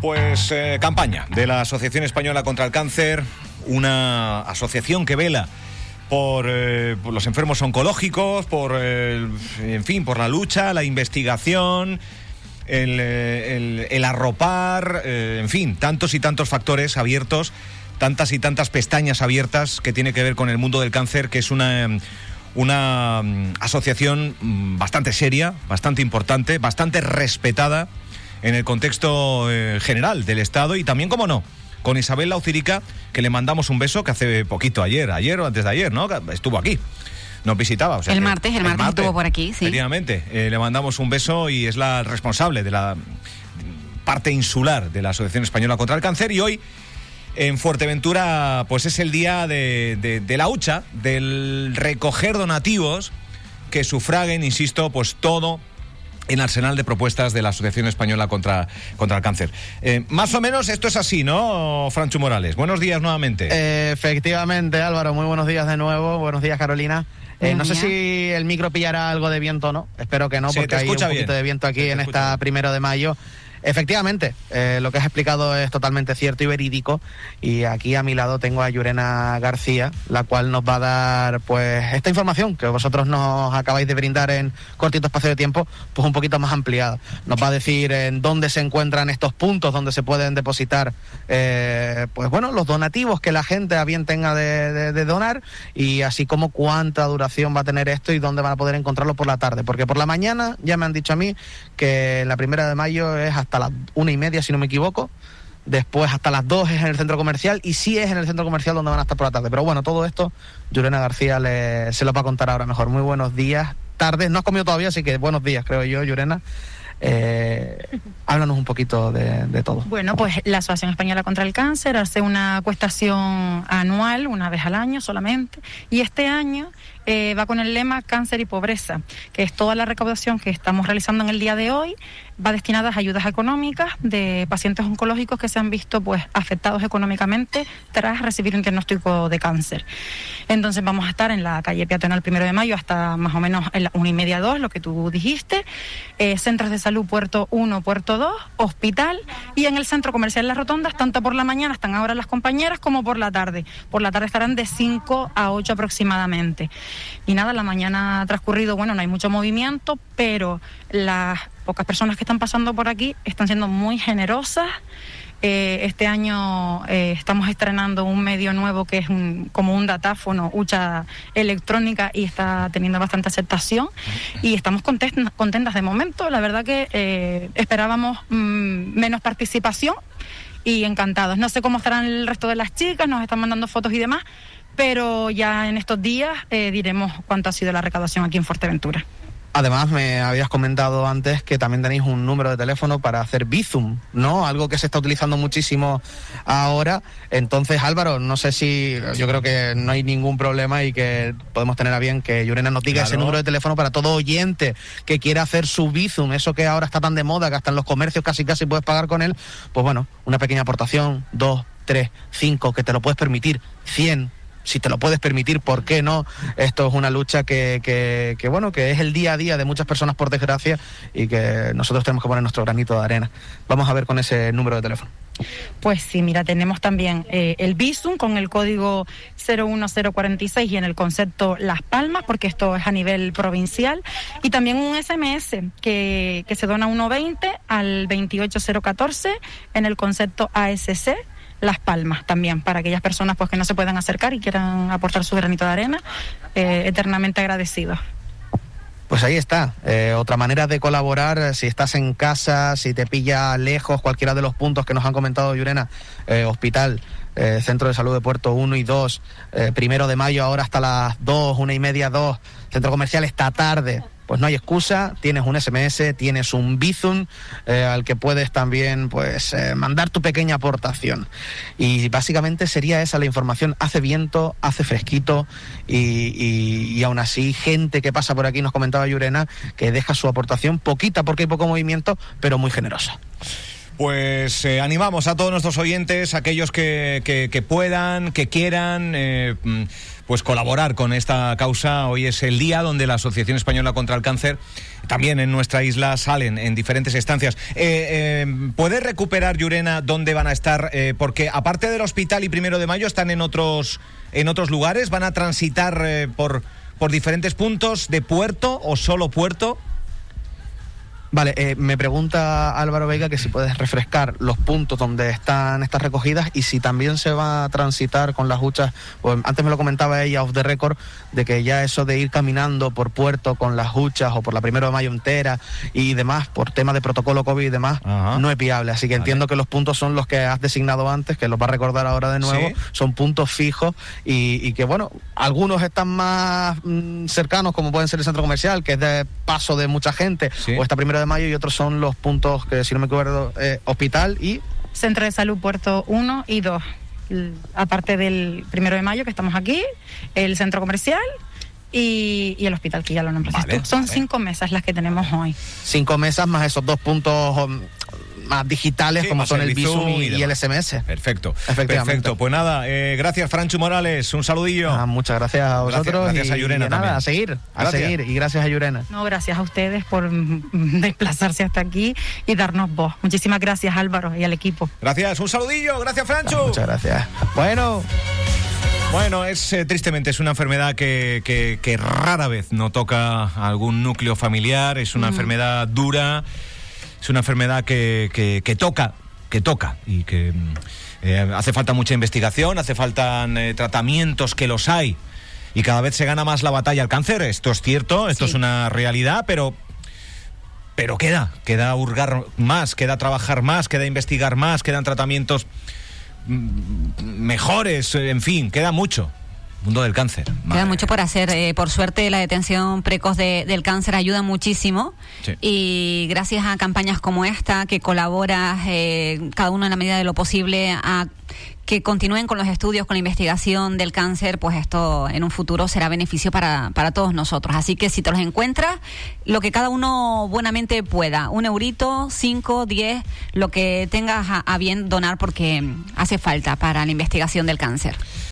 Pues eh, campaña de la Asociación Española contra el Cáncer, una asociación que vela por, eh, los enfermos oncológicos, por, eh, en fin, por la lucha, la investigación, el, el- arropar, en fin, tantos y tantos factores abiertos, tantas y tantas pestañas abiertas que tiene que ver con el mundo del cáncer, que es una, una mm, asociación mm, bastante seria, bastante importante, bastante respetada en el contexto eh, general del Estado y también, como no, con Isabel Laucirica, que le mandamos un beso que hace poquito ayer, ayer o antes de ayer, ¿no? Estuvo aquí. Nos visitaba. o sea El martes, el martes estuvo por aquí, sí. Efectivamente. Eh, le mandamos un beso y es la responsable de la parte insular de la Asociación Española contra el Cáncer y hoy en Fuerteventura pues es el día de, de- de la hucha, del recoger donativos que sufraguen, insisto, pues todo en arsenal de propuestas de la Asociación Española contra, contra el Cáncer. Eh, más o menos esto es así, ¿no, Francho Morales? Buenos días nuevamente. Eh, Efectivamente, Álvaro, muy buenos días de nuevo. Buenos días, Carolina. Eh, no sé si el micro pillará algo de viento o no. Espero que no, te porque hay un poquito bien. de viento aquí te en escucha esta bien. primero de mayo. Efectivamente, eh, lo que has explicado es totalmente cierto y verídico. Y aquí a mi lado tengo a Yurena García, la cual nos va a dar pues esta información que vosotros nos acabáis de brindar en cortito espacio de tiempo, pues un poquito más ampliada. Nos va a decir en dónde se encuentran estos puntos donde se pueden depositar eh, pues bueno, los donativos que la gente a bien tenga de, de- de donar y así como cuánta duración va a tener esto y dónde van a poder encontrarlo por la tarde. Porque por la mañana ya me han dicho a mí que la primera de mayo es hasta las una y media, si no me equivoco. Después hasta las dos es en el centro comercial y sí es en el centro comercial donde van a estar por la tarde. Pero bueno, todo esto Yurena García le- se lo va a contar ahora mejor. Muy buenos días, tardes. No has comido todavía, así que buenos días, creo yo, Yurena. Eh, háblanos un poquito de, de todo. Bueno, pues la Asociación Española contra el Cáncer hace una cuestación anual, una vez al año solamente, y este año eh, va con el lema Cáncer y Pobreza, que es toda la recaudación que estamos realizando en el día de hoy, va destinada a ayudas económicas de pacientes oncológicos que se han visto pues afectados económicamente tras recibir un diagnóstico de cáncer. Entonces vamos a estar en la calle peatonal primero de mayo hasta más o menos en la una y media dos, lo que tú dijiste, eh, centros de salud Puerto 1, Puerto 2, hospital y en el centro comercial Las Rotondas, tanto por la mañana están ahora las compañeras como por la tarde. Por la tarde estarán de 5 a 8 aproximadamente. Y nada, la mañana ha transcurrido, bueno, no hay mucho movimiento, pero las pocas personas que están pasando por aquí están siendo muy generosas. Eh, este año eh, estamos estrenando un medio nuevo que es un- como un datáfono, hucha electrónica y está teniendo bastante aceptación y estamos content- contentas de momento. La verdad que eh, esperábamos mm, menos participación y encantados. No sé cómo estarán el resto de las chicas, nos están mandando fotos y demás, pero ya en estos días eh, diremos cuánto ha sido la recaudación aquí en Fuerteventura. Además, me habías comentado antes que también tenéis un número de teléfono para hacer Bizum, ¿no? Algo que se está utilizando muchísimo ahora. Entonces, Álvaro, no sé si yo creo que no hay ningún problema y que podemos tener a bien que Llorena nos diga ese número de teléfono para todo oyente que quiera hacer su Bizum, eso que ahora está tan de moda, que hasta en los comercios casi casi puedes pagar con él. Pues bueno, una pequeña aportación, dos, tres, cinco, que te lo puedes permitir, cien si te lo puedes permitir, ¿por qué no? Esto es una lucha que, que, que, bueno, que es el día a día de muchas personas, por desgracia, y que nosotros tenemos que poner nuestro granito de arena. Vamos a ver con ese número de teléfono. Pues sí, mira, tenemos también eh, el Visum con el código 01046 y en el concepto Las Palmas, porque esto es a nivel provincial, y también un SMS que, que se dona 1.20 al 28014 en el concepto ASC. Las Palmas también, para aquellas personas pues que no se puedan acercar y quieran aportar su granito de arena, eh, eternamente agradecidos. Pues ahí está. Eh, otra manera de colaborar, eh, si estás en casa, si te pilla lejos cualquiera de los puntos que nos han comentado Yurena, hospital, eh, Centro de Salud de Puerto 1 y 2, eh, primero de mayo ahora hasta las 2, una y media, 2, centro comercial esta tarde. Pues no hay excusa, tienes un SMS, tienes un Bizum eh, al que puedes también pues mandar tu pequeña aportación. Y básicamente sería esa la información. Hace viento, hace fresquito y, y, y aún así gente que pasa por aquí, nos comentaba Yurena, que deja su aportación poquita porque hay poco movimiento, pero muy generosa. Pues eh, animamos a todos nuestros oyentes, aquellos que, que- puedan, que quieran, eh, mm, pues colaborar con esta causa. Hoy es el día donde la Asociación Española contra el Cáncer también en nuestra isla salen en diferentes estancias. Eh, ¿Puede recuperar, Llurena, dónde van a estar? Porque aparte del hospital y primero de mayo, están en otros, en otros lugares, van a transitar por, por diferentes puntos de puerto o solo puerto. Vale, eh, me pregunta Álvaro Vega que si puedes refrescar los puntos donde están estas recogidas y si también se va a transitar con las huchas. Pues antes me lo comentaba ella off the record de que ya eso de ir caminando por puerto con las huchas o por la primera de mayo entera y demás, por tema de protocolo COVID y demás, no es viable. Así que entiendo que los puntos son los que has designado antes, que los va a recordar ahora de nuevo, son puntos fijos y, que bueno, algunos están más mm, cercanos, como pueden ser el centro comercial, que es de paso de mucha gente, o esta primera de mayo y otros son los puntos que, si no me acuerdo, eh, hospital y... Centro de Salud Puerto 1 y 2. Aparte del primero de mayo que estamos aquí, el centro comercial y, el hospital, que ya lo nombraste Son cinco mesas las que tenemos hoy. Cinco mesas más esos dos puntos um, más digitales como son el Visum y, el SMS. Perfecto. Perfecto. Pues nada, eh, gracias Francho Morales, un saludillo. Ah, muchas gracias a vosotros. Gracias, a Yurena Nada, a seguir, a seguir. Y gracias a Yurena. No, gracias a ustedes por desplazarse hasta aquí y darnos voz. Muchísimas gracias Álvaro y al equipo. Gracias, un saludillo. Gracias Francho. muchas gracias. Bueno. Bueno, es eh, tristemente es una enfermedad que, que, rara vez no toca algún núcleo familiar, es una mm. enfermedad dura es una enfermedad que, que, toca, que toca y que mm, eh, hace falta mucha investigación, hace falta eh, tratamientos que los hay y cada vez se gana más la batalla al cáncer. Esto es cierto, esto es una realidad, pero pero queda, queda hurgar más, queda trabajar más, queda investigar más, quedan tratamientos mm, mejores, en fin, queda mucho mundo del cáncer. Queda mucho por hacer. Eh, por suerte, la detención precoz del cáncer ayuda muchísimo. Y gracias a campañas como esta, que colabora eh, cada uno en la medida de lo posible a que continúen con los estudios, con la investigación del cáncer, pues esto en un futuro será beneficio para, para todos nosotros. Así que si te los encuentras, lo que cada uno buenamente pueda, un eurito, cinco, diez, lo que tengas a bien donar porque hace falta para la investigación del cáncer.